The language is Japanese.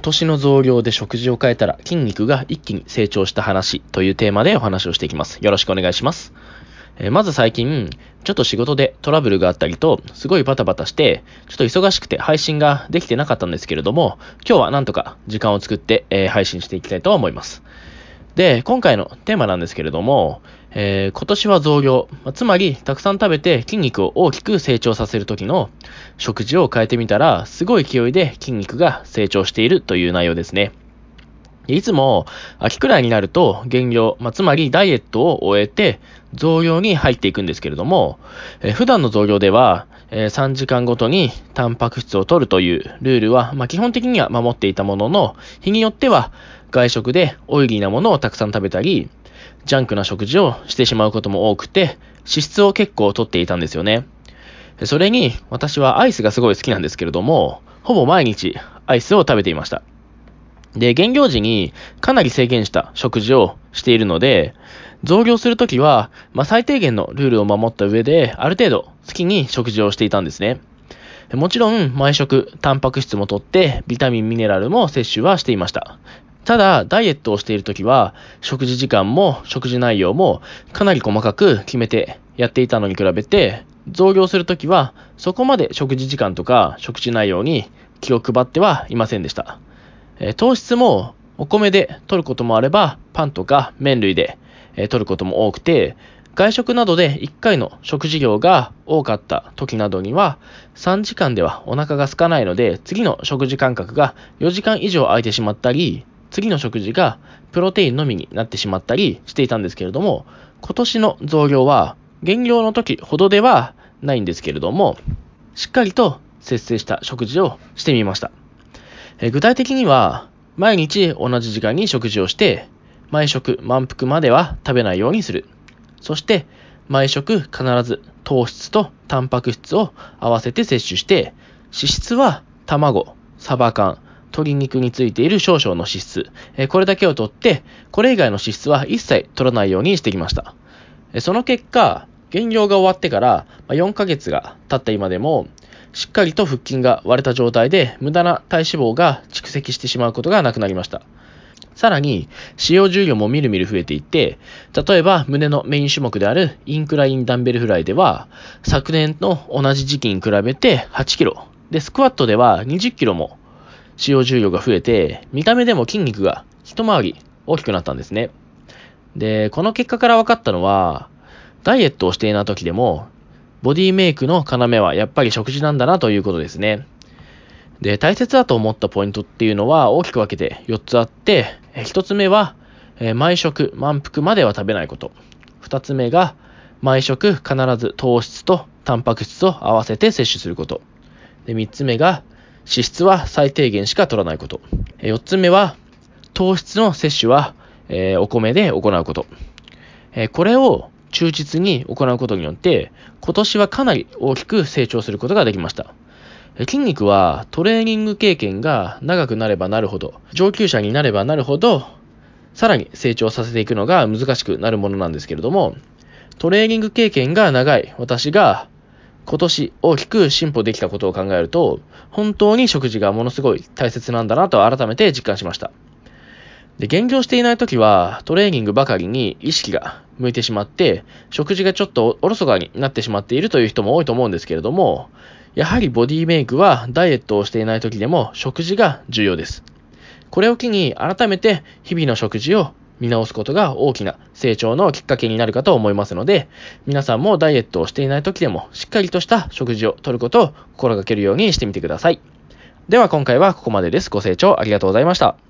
今年の増量で食事を変えたら筋肉が一気に成長した話というテーマでお話をしていきます。よろしくお願いします。えー、まず最近、ちょっと仕事でトラブルがあったりと、すごいバタバタして、ちょっと忙しくて配信ができてなかったんですけれども、今日はなんとか時間を作って、えー、配信していきたいと思います。で、今回のテーマなんですけれども、えー、今年は増量、つまりたくさん食べて筋肉を大きく成長させる時の食事を変えてみたら、すごい勢いで筋肉が成長しているという内容ですね。いつも秋くらいになると減量、まあ、つまりダイエットを終えて増量に入っていくんですけれども、えー、普段の増量では、え、3時間ごとにタンパク質を取るというルールは、まあ、基本的には守っていたものの、日によっては外食でオイリーなものをたくさん食べたり、ジャンクな食事をしてしまうことも多くて、脂質を結構取っていたんですよね。それに、私はアイスがすごい好きなんですけれども、ほぼ毎日アイスを食べていました。で、減量時にかなり制限した食事をしているので、増量するときは、まあ、最低限のルールを守った上で、ある程度好きに食事をしていたんですね。もちろん、毎食、タンパク質もとって、ビタミン、ミネラルも摂取はしていました。ただ、ダイエットをしているときは、食事時間も食事内容もかなり細かく決めてやっていたのに比べて、増量するときは、そこまで食事時間とか食事内容に気を配ってはいませんでした。え糖質もお米で取ることもあれば、パンとか麺類で、え取ることも多くて、外食などで1回の食事量が多かった時などには、3時間ではお腹が空かないので、次の食事間隔が4時間以上空いてしまったり、次の食事がプロテインのみになってしまったりしていたんですけれども、今年の増量は減量の時ほどではないんですけれども、しっかりと節制した食事をしてみました。え具体的には、毎日同じ時間に食事をして、毎食満腹までは食べないようにする。そして、毎食必ず糖質とタンパク質を合わせて摂取して、脂質は卵、サバ缶、鶏肉についている少々の脂質、えこれだけを取って、これ以外の脂質は一切取らないようにしてきました。えその結果、減量が終わってから4ヶ月が経った今でも、しっかりと腹筋が割れた状態で無駄な体脂肪が蓄積してしまうことがなくなりました。さらに、使用重量もみるみる増えていって、例えば胸のメイン種目であるインクラインダンベルフライでは、昨年の同じ時期に比べて8キロ、で、スクワットでは20キロも使用重量が増えて、見た目でも筋肉が一回り大きくなったんですね。で、この結果から分かったのは、ダイエットをしていない時でも、ボディメイクの要はやっぱり食事なんだなということですね。で、大切だと思ったポイントっていうのは大きく分けて4つあって、1つ目は、毎食満腹までは食べないこと。2つ目が、毎食必ず糖質とタンパク質を合わせて摂取すること。で、3つ目が、脂質は最低限しか取らないこと。4つ目は、糖質の摂取は、え、お米で行うこと。え、これを忠実に行うことによって、今年はかなり大きく成長することができました。筋肉はトレーニング経験が長くなればなるほど、上級者になればなるほど、さらに成長させていくのが難しくなるものなんですけれども、トレーニング経験が長い私が今年大きく進歩できたことを考えると、本当に食事がものすごい大切なんだなと改めて実感しました。で、減量していない時はトレーニングばかりに意識が向いてしまって、食事がちょっとおろそかになってしまっているという人も多いと思うんですけれども、やはりボディメイクはダイエットをしていない時でも食事が重要です。これを機に改めて日々の食事を見直すことが大きな成長のきっかけになるかと思いますので、皆さんもダイエットをしていない時でもしっかりとした食事をとることを心がけるようにしてみてください。では今回はここまでです。ご清聴ありがとうございました。